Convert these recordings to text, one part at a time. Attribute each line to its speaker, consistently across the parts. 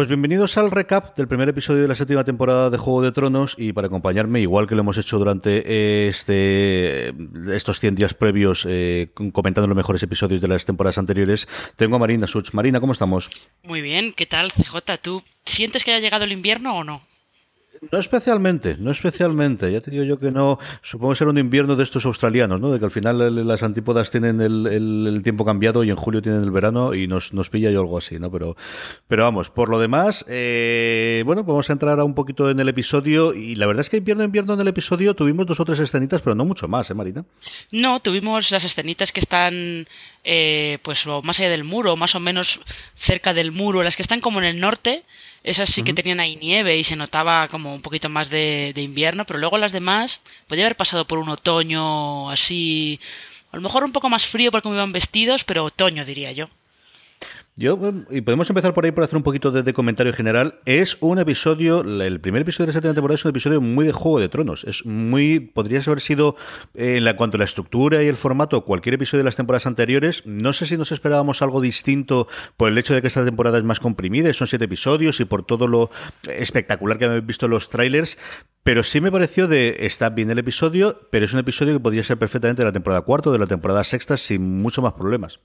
Speaker 1: Pues bienvenidos al recap del primer episodio de la séptima temporada de Juego de Tronos y para acompañarme, igual que lo hemos hecho durante este, estos 100 días previos eh, comentando los mejores episodios de las temporadas anteriores, tengo a Marina Such. Marina, ¿cómo estamos?
Speaker 2: Muy bien, ¿qué tal CJ? ¿Tú sientes que haya llegado el invierno o no?
Speaker 1: No especialmente, no especialmente. Ya te digo yo que no. Supongo que será un invierno de estos australianos, ¿no? De que al final las antípodas tienen el, tiempo cambiado y en julio tienen el verano y nos, nos pilla yo algo así, ¿no? Pero, pero vamos, por lo demás, eh, bueno, vamos a entrar a un poquito en el episodio y la verdad es que invierno, invierno en el episodio tuvimos dos o tres escenitas, pero no mucho más, ¿eh, Marina?
Speaker 2: No, tuvimos las escenitas que están eh, pues más allá del muro, más o menos cerca del muro, las que están como en el norte, esas sí que tenían ahí nieve y se notaba como un poquito más de, de, invierno, pero luego las demás podía haber pasado por un otoño así, a lo mejor un poco más frío porque me iban vestidos, pero otoño diría yo.
Speaker 1: Yo, y podemos empezar por ahí por hacer un poquito de, comentario general. Es un episodio, el primer episodio de esta temporada es un episodio muy de Juego de Tronos. Es muy, podría haber sido, eh, en la, cuanto a la estructura y el formato, cualquier episodio de las temporadas anteriores. No sé si nos esperábamos algo distinto por el hecho de que esta temporada es más comprimida, son siete episodios y por todo lo espectacular que habéis visto los trailers, pero sí me pareció de. Está bien el episodio, pero es un episodio que podría ser perfectamente de la temporada cuarta o de la temporada sexta sin mucho más problemas.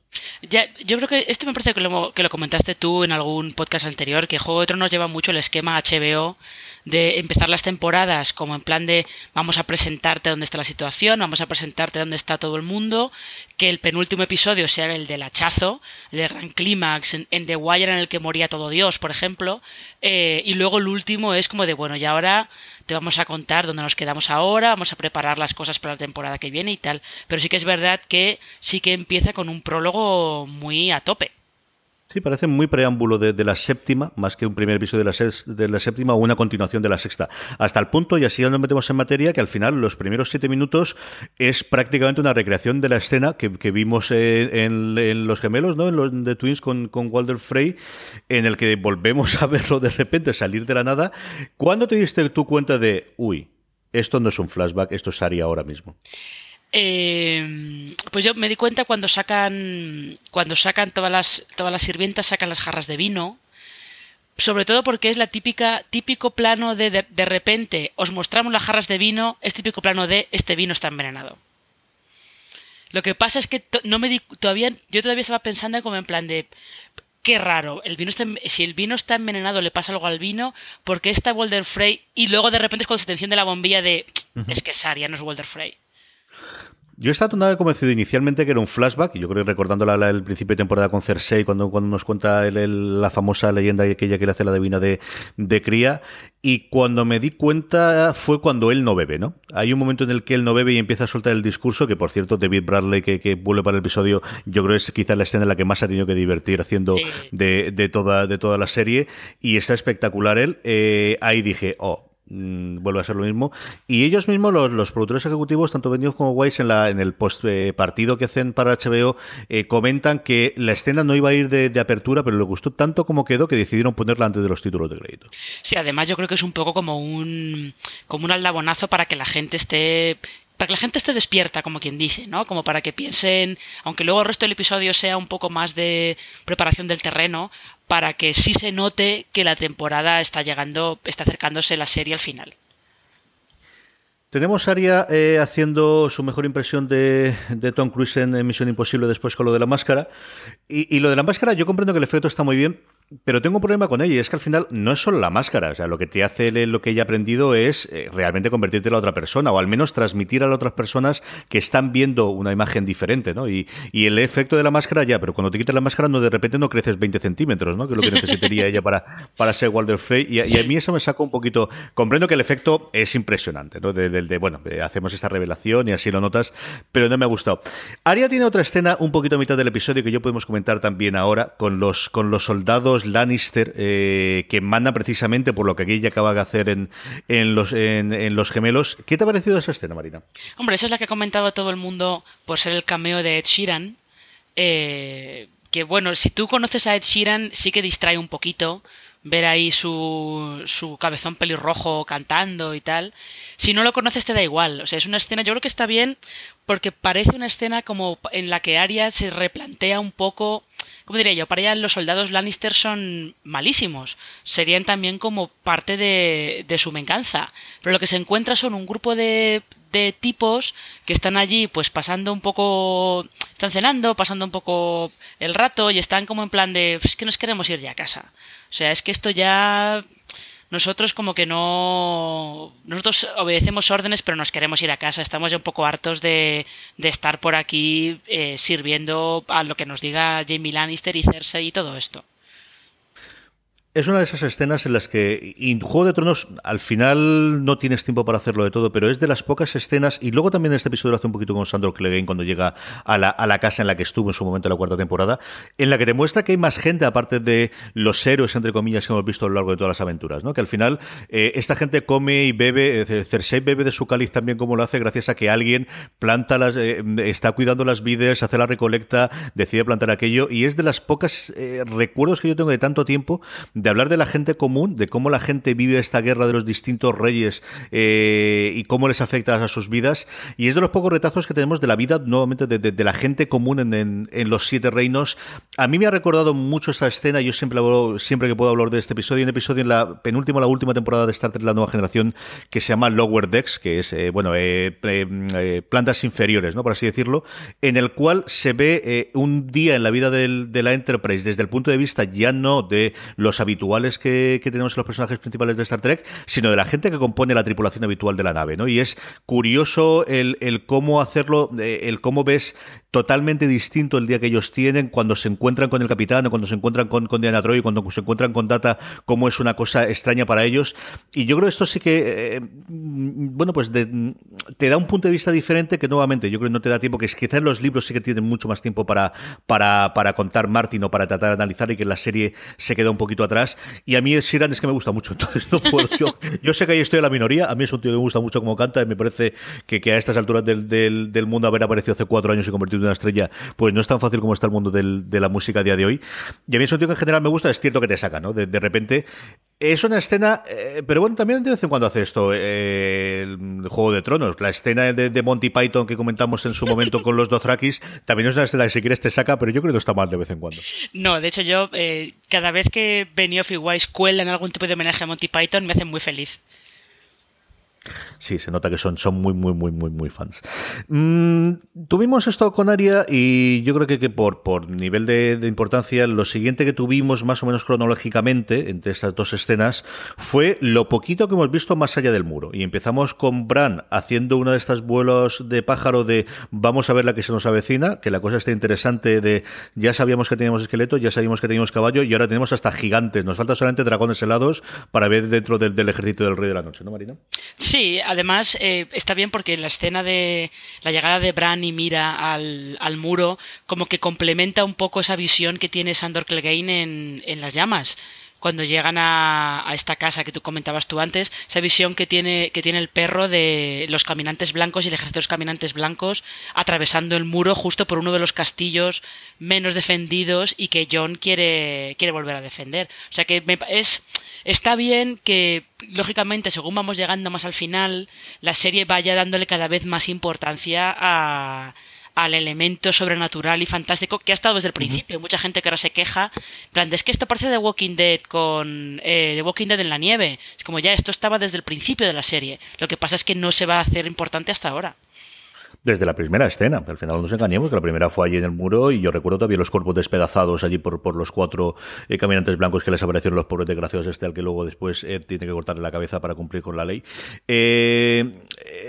Speaker 2: Ya, yo creo que este me parece que lo, que lo comentaste tú en algún podcast anterior, que Juego de Tronos lleva mucho el esquema HBO de empezar las temporadas como en plan de vamos a presentarte dónde está la situación, vamos a presentarte dónde está todo el mundo, que el penúltimo episodio sea el del hachazo, el del gran clímax, en, The Wire en el que moría todo Dios, por ejemplo, eh, y luego el último es como de bueno, y ahora te vamos a contar dónde nos quedamos ahora, vamos a preparar las cosas para la temporada que viene y tal. Pero sí que es verdad que sí que empieza con un prólogo muy a tope.
Speaker 1: Sí, parece muy preámbulo de, la séptima, más que un primer episodio de la, séptima o una continuación de la sexta. Hasta el punto, y así ya nos metemos en materia, que al final los primeros siete minutos es prácticamente una recreación de la escena que, vimos en, Los Gemelos, ¿no? en los de Twins con, con Walter Frey, en el que volvemos a verlo de repente salir de la nada. ¿Cuándo te diste tu cuenta de, uy, esto no es un flashback, esto es Ari ahora mismo?
Speaker 2: Eh, pues yo me di cuenta cuando sacan cuando sacan todas las todas las sirvientas sacan las jarras de vino sobre todo porque es la típica típico plano de, de, repente os mostramos las jarras de vino es típico plano de este vino está envenenado. Lo que pasa es que no me di, todavía yo todavía estaba pensando como en plan de qué raro el vino está, si el vino está envenenado le pasa algo al vino porque está Walder Frey y luego de repente es cuando se te enciende la bombilla de es que Saria no es Walder Frey
Speaker 1: yo estado nada convencido inicialmente que era un flashback, yo creo que recordando la, el principio de temporada con Cersei, cuando, cuando nos cuenta la famosa leyenda aquella que le hace la divina de, de cría, y cuando me di cuenta fue cuando él no bebe, ¿no? Hay un momento en el que él no bebe y empieza a soltar el discurso, que por cierto, David Bradley, que, que vuelve para el episodio, yo creo que es quizá la escena en la que más ha tenido que divertir haciendo de, de, toda, de toda la serie, y está espectacular él. Eh, ahí dije, oh, Mm, vuelve a ser lo mismo. Y ellos mismos, los, productores ejecutivos, tanto Benioff como Weiss, en, la, en el post partido que hacen para HBO, eh, comentan que la escena no iba a ir de, apertura, pero le gustó tanto como quedó que decidieron ponerla antes de los títulos de crédito.
Speaker 2: Sí, además yo creo que es un poco como un, como un aldabonazo para que la gente esté para que la gente esté despierta, como quien dice, ¿no? Como para que piensen, aunque luego el resto del episodio sea un poco más de preparación del terreno, para que sí se note que la temporada está llegando, está acercándose la serie al final.
Speaker 1: Tenemos a Aria eh, haciendo su mejor impresión de, Tom Cruise en Misión Imposible después con lo de la máscara. Y, y, lo de la máscara, yo comprendo que el efecto está muy bien, pero tengo un problema con ella, y es que al final no es solo la máscara, o sea, lo que te hace lo que ella ha aprendido es eh, realmente convertirte en otra persona, o al menos transmitir a las otras personas que están viendo una imagen diferente, ¿no? Y, y el efecto de la máscara ya, pero cuando te quitas la máscara no de repente no creces 20 centímetros, ¿no? Que es lo que necesitaría ella para, para ser Walter Frey, y, a mí eso me saca un poquito, comprendo que el efecto es impresionante, ¿no? De, de, bueno, hacemos esta revelación y así lo notas, pero no me ha gustado. Aria tiene otra escena un poquito a mitad del episodio que yo podemos comentar también ahora, con los, con los soldados Lannister eh, que manda precisamente por lo que aquí acaba de hacer en, en, los, en, los gemelos. ¿Qué te ha parecido esa escena, Marina?
Speaker 2: Hombre, esa es la que ha comentado todo el mundo por ser el cameo de Ed Sheeran. Eh, que bueno, si tú conoces a Ed Sheeran, sí que distrae un poquito ver ahí su, su cabezón pelirrojo cantando y tal. Si no lo conoces te da igual. O sea, es una escena, yo creo que está bien porque parece una escena como en la que Arya se replantea un poco ¿cómo diría yo? Para ella los soldados Lannister son malísimos. Serían también como parte de, de su venganza. Pero lo que se encuentra son un grupo de, de tipos que están allí pues pasando un poco, están cenando, pasando un poco el rato y están como en plan de, es que nos queremos ir ya a casa. O sea, es que esto ya nosotros como que no... Nosotros obedecemos órdenes, pero nos queremos ir a casa. Estamos ya un poco hartos de, de estar por aquí eh, sirviendo a lo que nos diga Jamie Lannister y Cersei y todo esto.
Speaker 1: Es una de esas escenas en las que en Juego de Tronos al final no tienes tiempo para hacerlo de todo, pero es de las pocas escenas, y luego también en este episodio lo hace un poquito con Sandro Clegane cuando llega a la, a la casa en la que estuvo en su momento en la cuarta temporada, en la que te muestra que hay más gente aparte de los héroes, entre comillas, que hemos visto a lo largo de todas las aventuras, ¿no? que al final eh, esta gente come y bebe, Cersei bebe de su cáliz también como lo hace gracias a que alguien planta las, eh, está cuidando las vides, hace la recolecta, decide plantar aquello, y es de las pocas eh, recuerdos que yo tengo de tanto tiempo de hablar de la gente común, de cómo la gente vive esta guerra de los distintos reyes eh, y cómo les afecta a sus vidas. Y es de los pocos retazos que tenemos de la vida, nuevamente, de, la gente común en, los siete reinos. A mí me ha recordado mucho esta escena. Yo siempre, siempre que puedo hablar de este episodio, un episodio en la penúltima, la última temporada de Star Trek, la nueva generación, que se llama Lower Decks, que es, eh, bueno, eh, plantas inferiores, ¿no? Por así decirlo, en el cual se ve un día en la vida de la Enterprise desde el punto de vista ya no de los habituales que, tenemos en los personajes principales de Star Trek, sino de la gente que compone la tripulación habitual de la nave, ¿no? Y es curioso el, cómo hacerlo, eh, el cómo ves totalmente distinto el día que ellos tienen cuando se encuentran con el capitán o cuando se encuentran con, con Diana Troy, cuando se encuentran con Data, cómo es una cosa extraña para ellos. Y yo creo que esto sí que, eh, bueno, pues te da un punto de vista diferente que nuevamente yo creo que no te da tiempo, que es quizás en los libros sí que tienen mucho más tiempo para, para, para contar Martin o para tratar de analizar y que la serie se queda un poquito atrás. Y a mí Siran es que me gusta mucho, entonces no puedo. Yo, sé que ahí estoy en la minoría, a mí es un tío que me gusta mucho como canta y me parece que, a estas alturas del, del, del mundo haber aparecido hace cuatro años y convertido una estrella, pues no es tan fácil como está el mundo de la música a día de hoy. Y a mí es un tío que en general me gusta, es cierto que te saca, ¿no? De repente es una escena, eh, pero bueno, también de vez en cuando hace esto eh, el Juego de Tronos. La escena de, Monty Python que comentamos en su momento con los Dothrakis, también es una escena que si quieres te saca, pero yo creo que está mal de vez en cuando.
Speaker 2: No, de hecho yo, eh, cada vez que Benioff y Weiss cuelan algún tipo de homenaje a Monty Python, me hacen muy feliz.
Speaker 1: Sí, se nota que son, son muy, muy, muy, muy, muy fans. Mm, tuvimos esto con Aria y yo creo que, que por, por nivel de, importancia, lo siguiente que tuvimos más o menos cronológicamente entre estas dos escenas fue lo poquito que hemos visto más allá del muro. Y empezamos con Bran haciendo una de estas vuelos de pájaro de vamos a ver la que se nos avecina, que la cosa está interesante de ya sabíamos que teníamos esqueleto, ya sabíamos que teníamos caballo y ahora tenemos hasta gigantes. Nos falta solamente dragones helados para ver dentro del, del ejército del rey de la noche, ¿no, Marina?
Speaker 2: Sí, además eh, está bien porque la escena de la llegada de Bran y Mira al, al, muro como que complementa un poco esa visión que tiene Sandor Clegane en, en las llamas cuando llegan a, a, esta casa que tú comentabas tú antes, esa visión que tiene, que tiene el perro de los caminantes blancos y el ejército de los caminantes blancos atravesando el muro justo por uno de los castillos menos defendidos y que John quiere, quiere volver a defender. O sea que me, es, está bien que, lógicamente, según vamos llegando más al final, la serie vaya dándole cada vez más importancia a al elemento sobrenatural y fantástico que ha estado desde el principio. Uh -huh. Mucha gente que ahora se queja, plan, es que esto parece The Walking Dead con eh, The Walking Dead en la nieve. Es como ya, esto estaba desde el principio de la serie. Lo que pasa es que no se va a hacer importante hasta ahora
Speaker 1: desde la primera escena. Al final no nos engañemos, que la primera fue allí en el muro y yo recuerdo todavía los cuerpos despedazados allí por, por los cuatro eh, caminantes blancos que les aparecieron los pobres desgraciados este al que luego después eh, tiene que cortarle la cabeza para cumplir con la ley. Eh,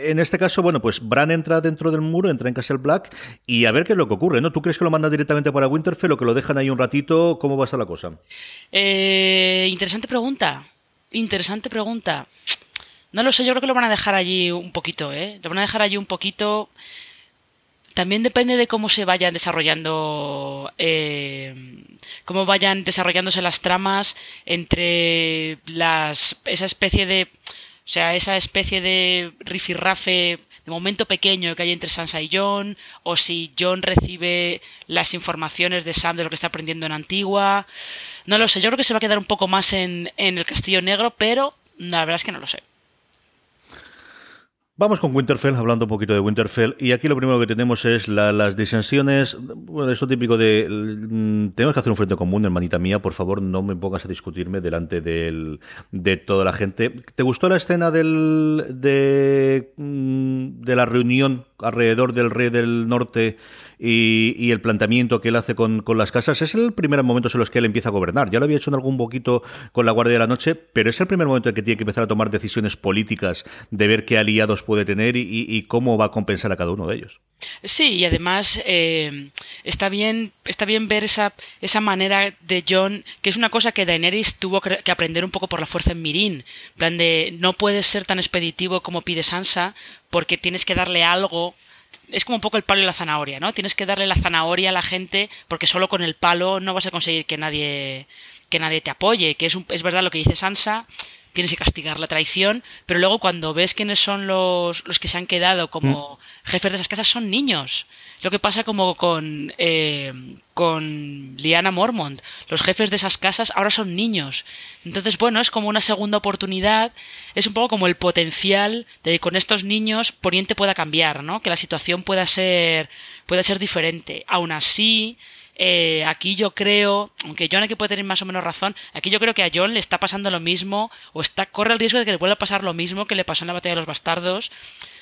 Speaker 1: en este caso, bueno, pues Bran entra dentro del muro, entra en Castle Black y a ver qué es lo que ocurre, ¿no? ¿Tú crees que lo mandan directamente para Winterfell o que lo dejan ahí un ratito? ¿Cómo va a estar la cosa?
Speaker 2: Interesante pregunta. Interesante pregunta. No lo sé, yo creo que lo van a dejar allí un poquito, ¿eh? Lo van a dejar allí un poquito. También depende de cómo se vayan desarrollando, eh, cómo vayan desarrollándose las tramas entre las esa especie de, o sea, esa especie de rifirrafe de momento pequeño que hay entre Sansa y John, o si John recibe las informaciones de Sam de lo que está aprendiendo en Antigua. No lo sé, yo creo que se va a quedar un poco más en, en el Castillo Negro, pero la verdad es que no lo sé.
Speaker 1: Vamos con Winterfell, hablando un poquito de Winterfell, y aquí lo primero que tenemos es las disensiones, bueno, eso típico de, mm, tenemos que hacer un frente común, hermanita mía, por favor no me pongas a discutirme delante del, de toda la gente. ¿Te gustó la escena del, de, mm, la reunión alrededor del rey del norte y, el planteamiento que él hace con, las casas, es el primer momento en los que él empieza a gobernar. Ya lo había hecho en algún poquito con la Guardia de la Noche, pero es el primer momento en que tiene que empezar a tomar decisiones políticas de ver qué aliados puede tener y, cómo va a compensar a cada uno de ellos.
Speaker 2: Sí, y además eh, está bien está bien ver esa, esa manera de John, que es una cosa que Daenerys tuvo que aprender un poco por la fuerza en Mirin. plan de no puedes ser tan expeditivo como pide Sansa, porque tienes que darle algo es como un poco el palo y la zanahoria, ¿no? Tienes que darle la zanahoria a la gente porque solo con el palo no vas a conseguir que nadie que nadie te apoye, que es, es verdad lo que dice Sansa, tienes que castigar la traición, pero luego cuando ves quiénes son los, los que se han quedado como mm. jefes de esas casas son niños. Lo que pasa como con, eh, con Liana Mormont. Los jefes de esas casas ahora son niños. Entonces, bueno, es como una segunda oportunidad. Es un poco como el potencial de que con estos niños Poniente pueda cambiar, ¿no? Que la situación pueda ser, pueda ser diferente. Aún así, eh, aquí yo creo, aunque John aquí puede tener más o menos razón, aquí yo creo que a John le está pasando lo mismo, o está, corre el riesgo de que le vuelva a pasar lo mismo que le pasó en la batalla de los bastardos,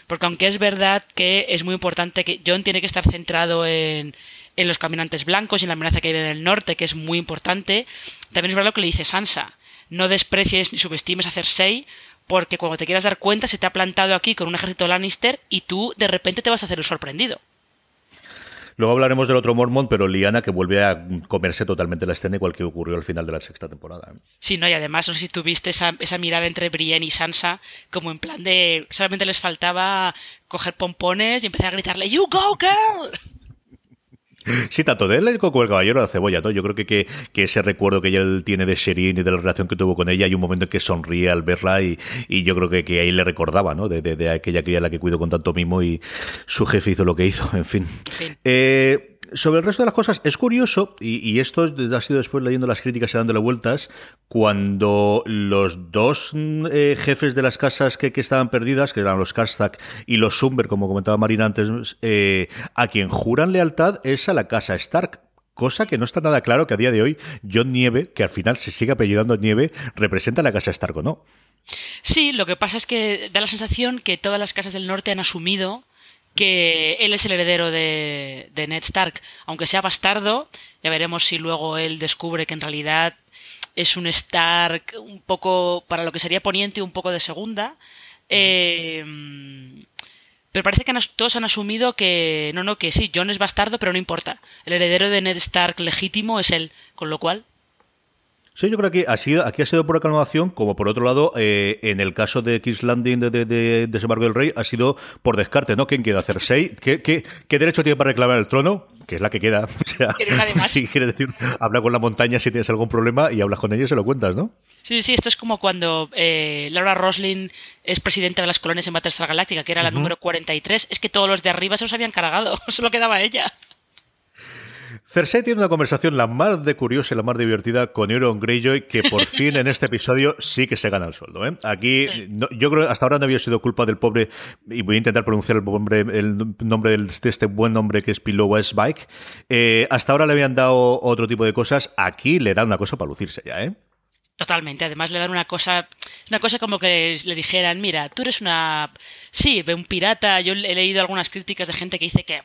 Speaker 2: porque aunque es verdad que es muy importante que John tiene que estar centrado en, los caminantes blancos y en la amenaza que hay en el norte, que es muy importante, también es verdad lo que le dice Sansa, no desprecies ni subestimes a Cersei, porque cuando te quieras dar cuenta se te ha plantado aquí con un ejército Lannister y tú de repente te vas a hacer el sorprendido.
Speaker 1: Luego hablaremos del otro Mormont, pero Liana que vuelve a comerse totalmente la escena igual que ocurrió al final de la sexta temporada. ¿eh?
Speaker 2: Sí, no, y además no sé si tuviste esa, esa mirada entre Brienne y Sansa, como en plan de solamente les faltaba coger pompones y empezar a gritarle You go girl.
Speaker 1: Sí, tanto de él como el caballero de la cebolla, ¿no? Yo creo que, que, ese recuerdo que él tiene de Sherin y de la relación que tuvo con ella, hay un momento en que sonríe al verla y, y yo creo que, que, ahí le recordaba, ¿no? De, de, aquella cría a la que cuido con tanto mimo y su jefe hizo lo que hizo, en fin. Eh, sobre el resto de las cosas, es curioso, y, esto ha sido después leyendo las críticas y dándole vueltas, cuando los dos eh, jefes de las casas que, estaban perdidas, que eran los Karstak y los Sumber, como comentaba Marina antes, eh, a quien juran lealtad es a la casa Stark. Cosa que no está nada claro que a día de hoy John Nieve, que al final se sigue apellidando Nieve, representa la casa Stark o no.
Speaker 2: Sí, lo que pasa es que da la sensación que todas las casas del norte han asumido que él es el heredero de, Ned Stark, aunque sea bastardo, ya veremos si luego él descubre que en realidad es un Stark un poco, para lo que sería poniente, un poco de segunda. Eh, pero parece que todos han asumido que no, no, que sí, John es bastardo, pero no importa. El heredero de Ned Stark legítimo es él, con lo cual
Speaker 1: Sí, yo creo que ha sido, aquí ha sido por aclamación, como por otro lado, eh, en el caso de King's Landing de, de, de, Desembarco del Rey, ha sido por descarte, ¿no? ¿Quién queda? ¿Cersei? ¿Qué, qué, qué derecho tiene para reclamar el trono? Que es la que queda. O sea, si quieres decir, habla con la montaña si tienes algún problema y hablas con ella y se lo cuentas, ¿no?
Speaker 2: Sí, sí, esto es como cuando eh, Laura Roslin es presidenta de las colonias en Battlestar Galáctica, que era la número 43. Es que todos los de arriba se los habían cargado, solo quedaba ella.
Speaker 1: Cersei tiene una conversación la más de curiosa y la más divertida con Euron Greyjoy, que por fin en este episodio sí que se gana el sueldo. ¿eh? Aquí, yo creo que hasta ahora no había sido culpa del pobre, y voy a intentar pronunciar el nombre, el nombre de este buen nombre que es Pillow Westbike. Eh, hasta ahora le habían dado otro tipo de cosas, aquí le dan una cosa para lucirse ya, ¿eh?
Speaker 2: Totalmente. Además le dan una cosa, una cosa como que le dijeran, mira, tú eres una, sí, un pirata. Yo he leído algunas críticas de gente que dice que,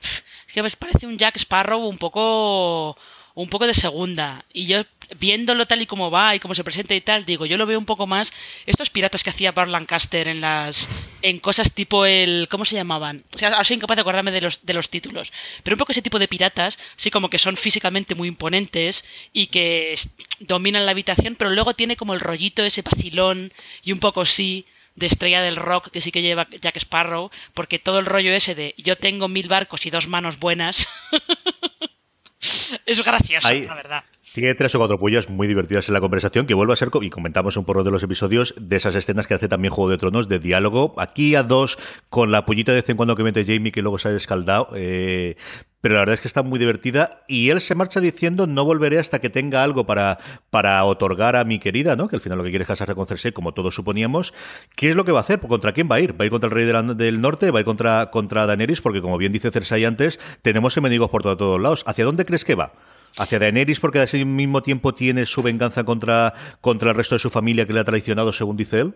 Speaker 2: que parece un Jack Sparrow un poco, un poco de segunda. Y yo viéndolo tal y como va y cómo se presenta y tal, digo, yo lo veo un poco más estos piratas que hacía Bart Lancaster en las en cosas tipo el ¿cómo se llamaban? O sea, ahora soy incapaz de acordarme de los de los títulos, pero un poco ese tipo de piratas, sí como que son físicamente muy imponentes y que dominan la habitación, pero luego tiene como el rollito ese pacilón y un poco sí de estrella del rock que sí que lleva Jack Sparrow, porque todo el rollo ese de yo tengo mil barcos y dos manos buenas es gracioso, la verdad.
Speaker 1: Tiene tres o cuatro pullas muy divertidas en la conversación que vuelve a ser, y comentamos un poco de los episodios, de esas escenas que hace también Juego de Tronos, de diálogo. Aquí a dos, con la pullita de vez en cuando que mete Jamie, que luego sale escaldado. Eh, pero la verdad es que está muy divertida y él se marcha diciendo no volveré hasta que tenga algo para, para otorgar a mi querida, ¿no? Que al final lo que quiere es casarse con Cersei, como todos suponíamos. ¿Qué es lo que va a hacer? ¿Contra quién va a ir? ¿Va a ir contra el rey del norte? ¿Va a ir contra, contra Daenerys? Porque como bien dice Cersei antes, tenemos enemigos por todos lados. ¿Hacia dónde crees que va? Hacia Daenerys porque al mismo tiempo tiene su venganza contra, contra el resto de su familia que le ha traicionado, según dice él?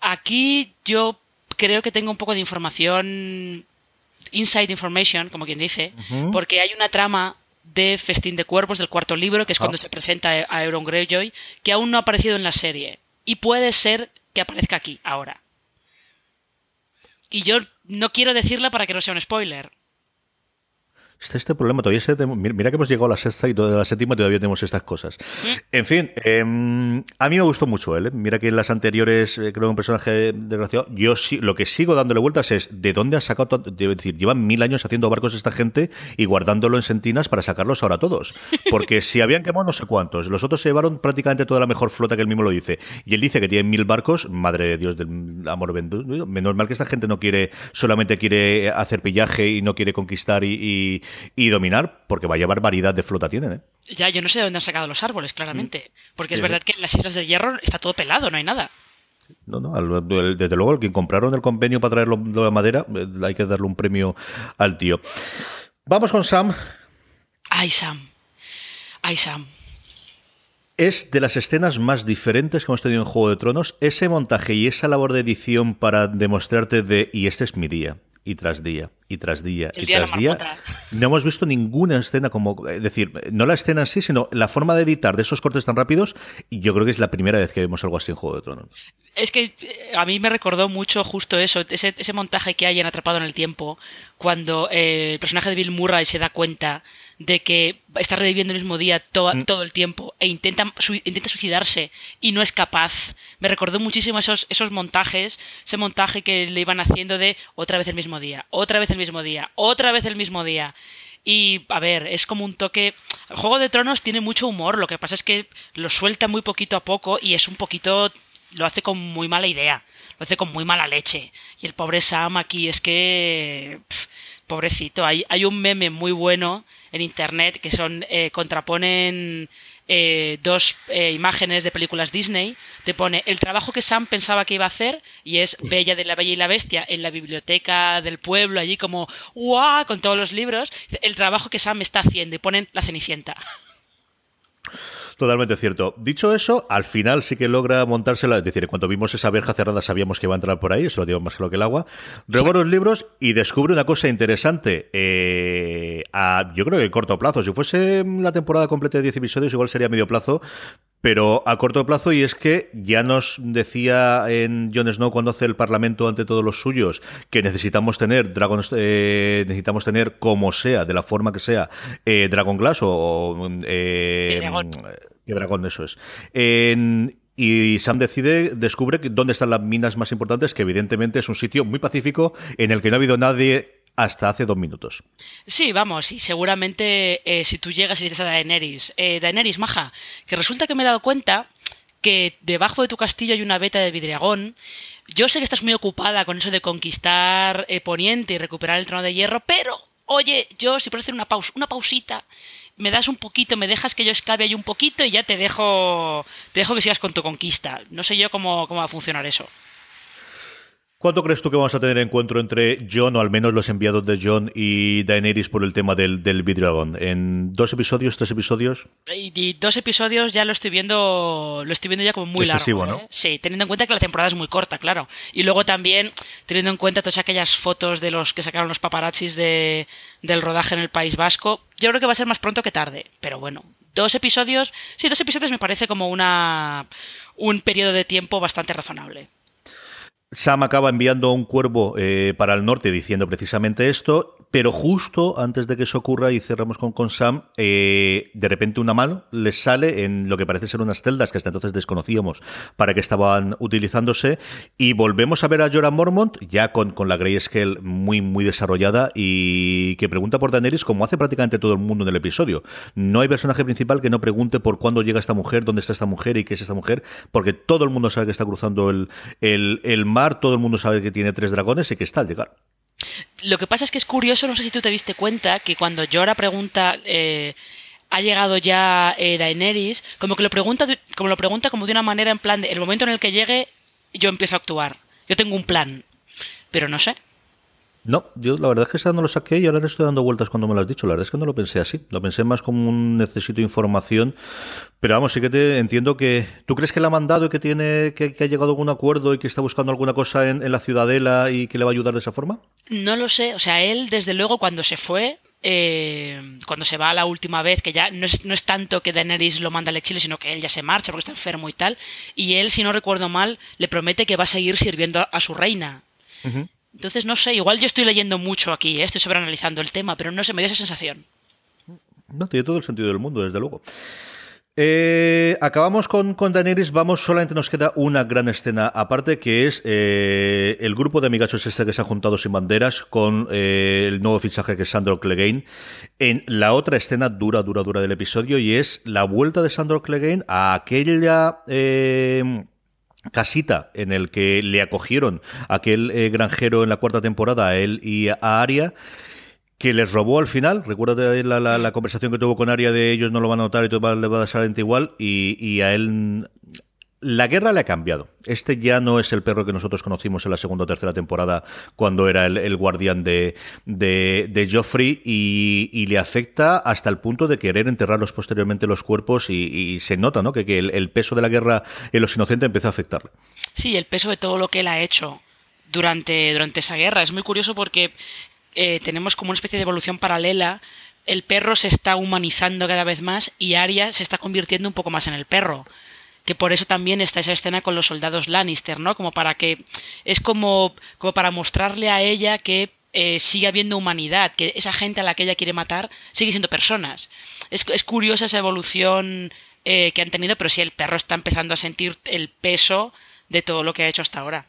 Speaker 2: Aquí yo creo que tengo un poco de información, inside information, como quien dice, porque hay una trama de Festín de Cuerpos del cuarto libro, que es cuando ah. se presenta a Euron Greyjoy, que aún no ha aparecido en la serie. Y puede ser que aparezca aquí, ahora. Y yo no quiero decirla para que no sea un spoiler,
Speaker 1: Está este problema. Todavía se, mira que hemos llegado a la sexta y toda la séptima todavía tenemos estas cosas. En fin, em, a mí me gustó mucho él. ¿eh? Mira que en las anteriores eh, creo un personaje desgraciado. Yo sí, lo que sigo dándole vueltas es de dónde han sacado. Debo decir, llevan mil años haciendo barcos esta gente y guardándolo en sentinas para sacarlos ahora todos. Porque si habían quemado no sé cuántos, los otros se llevaron prácticamente toda la mejor flota que él mismo lo dice. Y él dice que tiene mil barcos. Madre de Dios del amor vendido. Menos mal que esta gente no quiere, solamente quiere hacer pillaje y no quiere conquistar y y dominar, porque vaya barbaridad de flota tienen, ¿eh?
Speaker 2: Ya, yo no sé de dónde han sacado los árboles, claramente. Mm. Porque es verdad que en las Islas de Hierro está todo pelado, no hay nada.
Speaker 1: No, no, desde luego, el que compraron el convenio para traerlo de madera, eh, hay que darle un premio al tío. Vamos con Sam.
Speaker 2: Ay, Sam. Ay, Sam.
Speaker 1: Es de las escenas más diferentes que hemos tenido en Juego de Tronos. Ese montaje y esa labor de edición para demostrarte de, y este es mi día, y tras día, y tras día, y tras día. No hemos visto ninguna escena como, es decir, no la escena en sí, sino la forma de editar de esos cortes tan rápidos. Y yo creo que es la primera vez que vemos algo así en Juego de Tronos.
Speaker 2: Es que eh, a mí me recordó mucho justo eso, ese, ese montaje que hay en Atrapado en el Tiempo, cuando eh, el personaje de Bill Murray se da cuenta de que está reviviendo el mismo día mm. todo el tiempo e intenta, intenta suicidarse y no es capaz. Me recordó muchísimo esos, esos montajes, ese montaje que le iban haciendo de otra vez el mismo día, otra vez el mismo día, otra vez el mismo día. Y a ver, es como un toque. Juego de Tronos tiene mucho humor, lo que pasa es que lo suelta muy poquito a poco y es un poquito. lo hace con muy mala idea, lo hace con muy mala leche. Y el pobre Sam aquí es que. pobrecito, hay, hay un meme muy bueno en internet que son eh, contraponen eh, dos eh, imágenes de películas Disney, te pone el trabajo que Sam pensaba que iba a hacer y es Bella de la Bella y la Bestia en la biblioteca del pueblo, allí como ¡guau! con todos los libros, el trabajo que Sam está haciendo y ponen la Cenicienta.
Speaker 1: Totalmente cierto. Dicho eso, al final sí que logra montársela. Es decir, cuando vimos esa verja cerrada sabíamos que iba a entrar por ahí, eso lo digo más claro que el agua. Reborra los libros y descubre una cosa interesante. Eh, a, yo creo que a corto plazo. Si fuese la temporada completa de 10 episodios, igual sería medio plazo pero a corto plazo, y es que ya nos decía en Jon Snow cuando hace el Parlamento ante todos los suyos que necesitamos tener Dragon, eh, necesitamos tener como sea, de la forma que sea, eh, Dragon Glass o eh, dragón. eso es. y Sam decide, descubre dónde están las minas más importantes, que evidentemente es un sitio muy pacífico en el que no ha habido nadie hasta hace dos minutos.
Speaker 2: Sí, vamos, y seguramente eh, si tú llegas y dices a Daenerys, eh, Daenerys, maja, que resulta que me he dado cuenta que debajo de tu castillo hay una beta de vidriagón. Yo sé que estás muy ocupada con eso de conquistar eh, Poniente y recuperar el trono de hierro, pero, oye, yo si puedo hacer una pausa, una pausita, me das un poquito, me dejas que yo escabe ahí un poquito y ya te dejo, te dejo que sigas con tu conquista. No sé yo cómo, cómo va a funcionar eso.
Speaker 1: ¿Cuánto crees tú que vamos a tener encuentro entre John, o al menos los enviados de John y Daenerys por el tema del, del ¿En dos episodios, tres episodios?
Speaker 2: Y, dos episodios ya lo estoy viendo lo estoy viendo ya como muy largo. ¿no? ¿eh? Sí, teniendo en cuenta que la temporada es muy corta, claro. Y luego también teniendo en cuenta todas aquellas fotos de los que sacaron los paparazzis de, del rodaje en el País Vasco, yo creo que va a ser más pronto que tarde. Pero bueno, dos episodios, sí, dos episodios me parece como una un periodo de tiempo bastante razonable.
Speaker 1: Sam acaba enviando un cuervo eh, para el norte diciendo precisamente esto pero justo antes de que eso ocurra y cerramos con, Sam, eh, de repente una mano les sale en lo que parece ser unas celdas que hasta entonces desconocíamos para que estaban utilizándose y volvemos a ver a Jorah Mormont ya con, con la Grayscale muy muy desarrollada y que pregunta por Daenerys como hace prácticamente todo el mundo en el episodio. No hay personaje principal que no pregunte por cuándo llega esta mujer, dónde está esta mujer y qué es esta mujer, porque todo el mundo sabe que está cruzando el, el, el mar, todo el mundo sabe que tiene tres dragones y que está al llegar.
Speaker 2: Lo que pasa es que es curioso, no sé si tú te diste cuenta, que cuando Jorah pregunta... Eh, ha llegado ya eh, Daenerys, como que lo pregunta, como lo pregunta como de una manera en plan de, el momento en el que llegue, yo empiezo a actuar. Yo tengo un plan. Pero no sé.
Speaker 1: No, yo la verdad es que esa no lo saqué y ahora le estoy dando vueltas cuando me lo has dicho. La verdad es que no lo pensé así. Lo pensé más como un necesito información. Pero vamos, sí que te entiendo que. ¿Tú crees que le ha mandado y que tiene que, ha llegado a algún acuerdo y que está buscando alguna cosa en, la ciudadela y que le va a ayudar de esa forma?
Speaker 2: No lo sé. O sea, él, desde luego, cuando se fue, eh, cuando se va la última vez, que ya no es, no es, tanto que Daenerys lo manda al exilio, sino que él ya se marcha porque está enfermo y tal, y él, si no recuerdo mal, le promete que va a seguir sirviendo a su reina. Entonces, no sé, igual yo estoy leyendo mucho aquí, ¿eh? estoy sobreanalizando el tema, pero no sé, me dio esa sensación.
Speaker 1: No, tiene todo el sentido del mundo, desde luego. Eh, acabamos con, con Daenerys, vamos, solamente nos queda una gran escena aparte que es eh, el grupo de amigachos este que se ha juntado sin banderas con el nuevo fichaje que es Sandro Clegane en la otra escena dura, dura, dura del episodio y es la vuelta de Sandro Clegane a aquella casita en el que le acogieron aquel eh, granjero en la cuarta temporada, a él y a Aria que les robó al final. Recuerda la, la, conversación que tuvo con Aria de ellos no lo van a notar y todo le va a dar igual. Y, y, a él la guerra le ha cambiado. Este ya no es el perro que nosotros conocimos en la segunda o tercera temporada cuando era el, guardián de, de, Joffrey y, le afecta hasta el punto de querer enterrarlos posteriormente los cuerpos y, se nota ¿no? que, que el, peso de la guerra en los inocentes empieza a afectarle.
Speaker 2: Sí, el peso de todo lo que él ha hecho durante, durante esa guerra. Es muy curioso porque eh, tenemos como una especie de evolución paralela. El perro se está humanizando cada vez más y Arya se está convirtiendo un poco más en el perro que por eso también está esa escena con los soldados Lannister, ¿no? Como para que es como, como para mostrarle a ella que eh, sigue habiendo humanidad, que esa gente a la que ella quiere matar sigue siendo personas. Es, es curiosa esa evolución eh, que han tenido, pero sí el perro está empezando a sentir el peso de todo lo que ha hecho hasta ahora.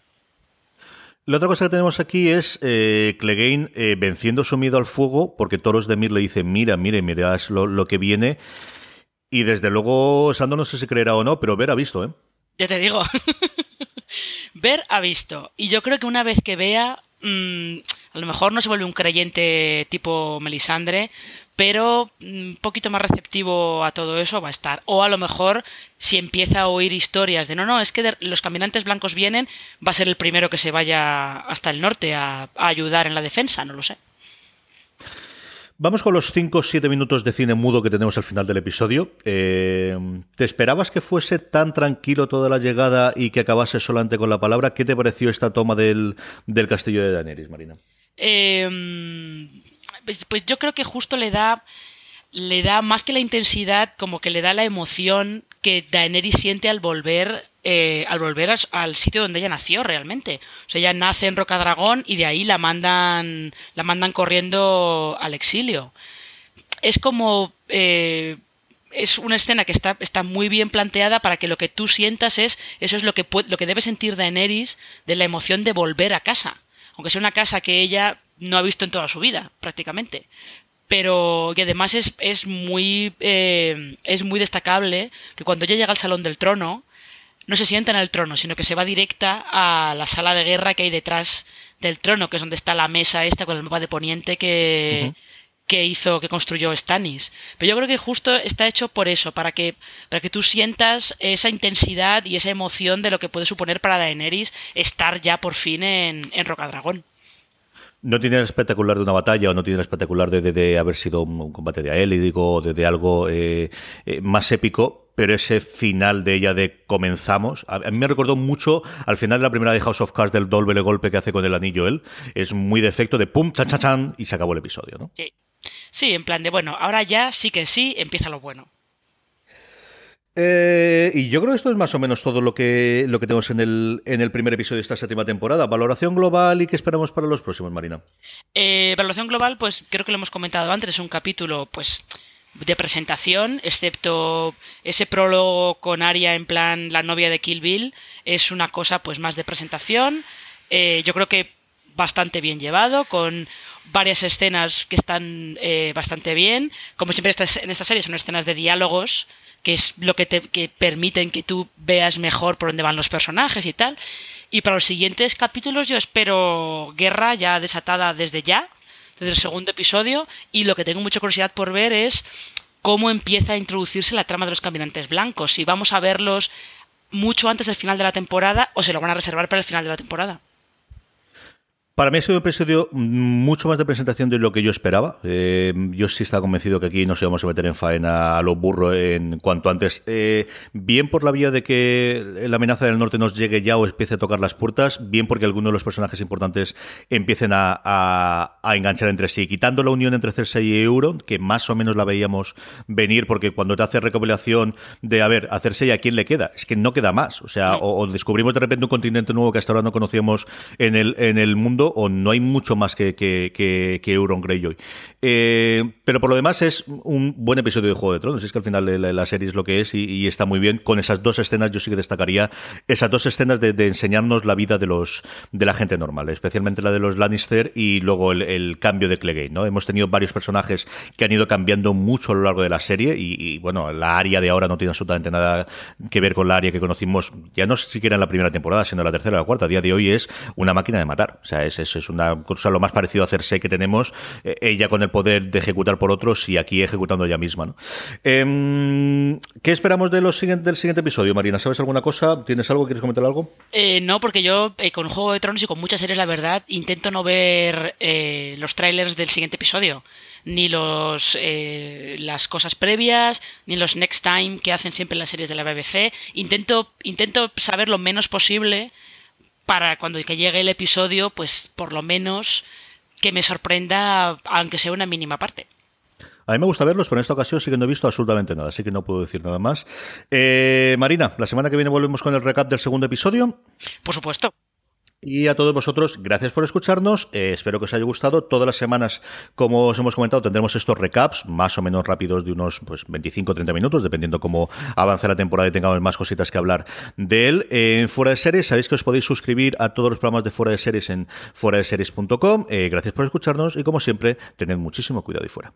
Speaker 1: La otra cosa que tenemos aquí es eh, Clegane eh, venciendo su miedo al fuego, porque Toros de Mir le dicen, mira, mire, mira lo, lo que viene. Y desde luego, Sando no sé si creerá o no, pero Ver ha visto, ¿eh?
Speaker 2: Ya te digo. Ver ha visto. Y yo creo que una vez que vea, mm, a lo mejor no se vuelve un creyente tipo Melisandre, pero un mm, poquito más receptivo a todo eso va a estar. O a lo mejor, si empieza a oír historias de no, no, es que los caminantes blancos vienen, va a ser el primero que se vaya hasta el norte a ayudar en la defensa, no lo sé.
Speaker 1: Vamos con los 5 o 7 minutos de cine mudo que tenemos al final del episodio. Eh, ¿Te esperabas que fuese tan tranquilo toda la llegada y que acabase solamente con la palabra? ¿Qué te pareció esta toma del, castillo de Daenerys, Marina?
Speaker 2: Em, pues, pues, yo creo que justo le da, le da más que la intensidad, como que le da la emoción que Daenerys siente al volver eh, al volver al sitio donde ella nació realmente. O sea, ella nace en Rocadragón y de ahí la mandan, la mandan corriendo al exilio. Es como... Eh, es una escena que está, está muy bien planteada para que lo que tú sientas es eso es lo que lo que debe sentir Daenerys de la emoción de volver a casa aunque sea una casa que ella no ha visto en toda su vida prácticamente pero que además es, es muy eh, es muy destacable que cuando ella llega al salón del trono no se sienta en el trono, sino que se va directa a la sala de guerra que hay detrás del trono, que es donde está la mesa esta con el mapa de Poniente que, que hizo, que construyó Stannis. Pero yo creo que justo está hecho por eso, para que, para que tú sientas esa intensidad y esa emoción de lo que puede suponer para Daenerys estar ya por fin en, en Rocadragón.
Speaker 1: No tiene el espectacular de una batalla o no tiene el espectacular de, haber sido un combate de aélico o de, algo eh, eh, más épico, pero ese final de ella de comenzamos, a, mí me recordó mucho al final de la primera de House of Cards del doble golpe que hace con el anillo él. Es muy de efecto de pum, chan, chan, chan, y se acabó el episodio, ¿no?
Speaker 2: Sí. Sí, en plan de, bueno, ahora ya sí que sí, empieza lo bueno.
Speaker 1: Eh, y yo creo que esto es más o menos todo lo que, lo que tenemos en el, en el primer episodio de esta séptima temporada. Valoración global y qué esperamos para los próximos, Marina.
Speaker 2: Eh, valoración global, pues creo que lo hemos comentado antes, es un capítulo, pues de presentación, excepto ese prólogo con Aria en plan la novia de Kill Bill, es una cosa pues más de presentación. Eh, yo creo que bastante bien llevado, con varias escenas que están bastante bien. Como siempre en esta serie son escenas de diálogos que es lo que te que permiten que tú veas mejor por dónde van los personajes y tal. Y para los siguientes capítulos yo espero guerra ya desatada desde ya, desde el segundo episodio, y lo que tengo mucha curiosidad por ver es cómo empieza a introducirse la trama de los caminantes blancos, si vamos a verlos mucho antes del final de la temporada o se lo van a reservar para el final de la temporada.
Speaker 1: Para mí ha sido un episodio mucho más de presentación de lo que yo esperaba. Eh, yo sí estaba convencido que aquí nos íbamos a meter en faena a lo burro en cuanto antes. Eh, bien por la vía de que la amenaza del norte nos llegue ya o empiece a tocar las puertas, bien porque algunos de los personajes importantes empiecen a, enganchar entre sí. Quitando la unión entre Cersei y Euron, que más o menos la veíamos venir, porque cuando te hace recopilación de, a ver, a Cersei a quién le queda, es que no queda más. O sea, o, descubrimos de repente un continente nuevo que hasta ahora no conocíamos en el, en el mundo o no hay mucho más que, que, que, Euron Greyjoy. Eh, pero por lo demás es un buen episodio de Juego de Tronos. Es que al final la, serie es lo que es y, está muy bien. Con esas dos escenas yo sí que destacaría esas dos escenas de, enseñarnos la vida de los de la gente normal, especialmente la de los Lannister y luego el, cambio de Clegane. ¿no? Hemos tenido varios personajes que han ido cambiando mucho a lo largo de la serie y, bueno, la área de ahora no tiene absolutamente nada que ver con la área que conocimos ya no siquiera en la primera temporada, sino en la tercera o la cuarta. A día de hoy es una máquina de matar. O sea, es es, es una cosa lo más parecido a Cersei que tenemos, eh, ella con el poder de ejecutar por otros y aquí ejecutando ella misma. ¿no? Em, ¿Qué esperamos de los del siguiente episodio, Marina? ¿Sabes alguna cosa? ¿Tienes algo? ¿Quieres comentar algo?
Speaker 2: Eh, no, porque yo eh, con Juego de Tronos y con muchas series, la verdad, intento no ver los trailers del siguiente episodio ni los las cosas previas, ni los next time que hacen siempre en las series de la BBC. Intento, intento saber lo menos posible para cuando que llegue el episodio, pues por lo menos que me sorprenda, aunque sea una mínima parte.
Speaker 1: A mí me gusta verlos, pero en esta ocasión sí que no he visto absolutamente nada, así que no puedo decir nada más. Eh, Marina, la semana que viene volvemos con el recap del segundo episodio.
Speaker 2: Por supuesto.
Speaker 1: Y a todos vosotros, gracias por escucharnos. Eh, espero que os haya gustado. Todas las semanas, como os hemos comentado, tendremos estos recaps más o menos rápidos de unos pues, 25-30 minutos, dependiendo cómo avance la temporada y tengamos más cositas que hablar de él. En Fuera de Series, sabéis que os podéis suscribir a todos los programas de Fuera de Series en fuera de series.com. Eh, gracias por escucharnos y, como siempre, tened muchísimo cuidado y fuera.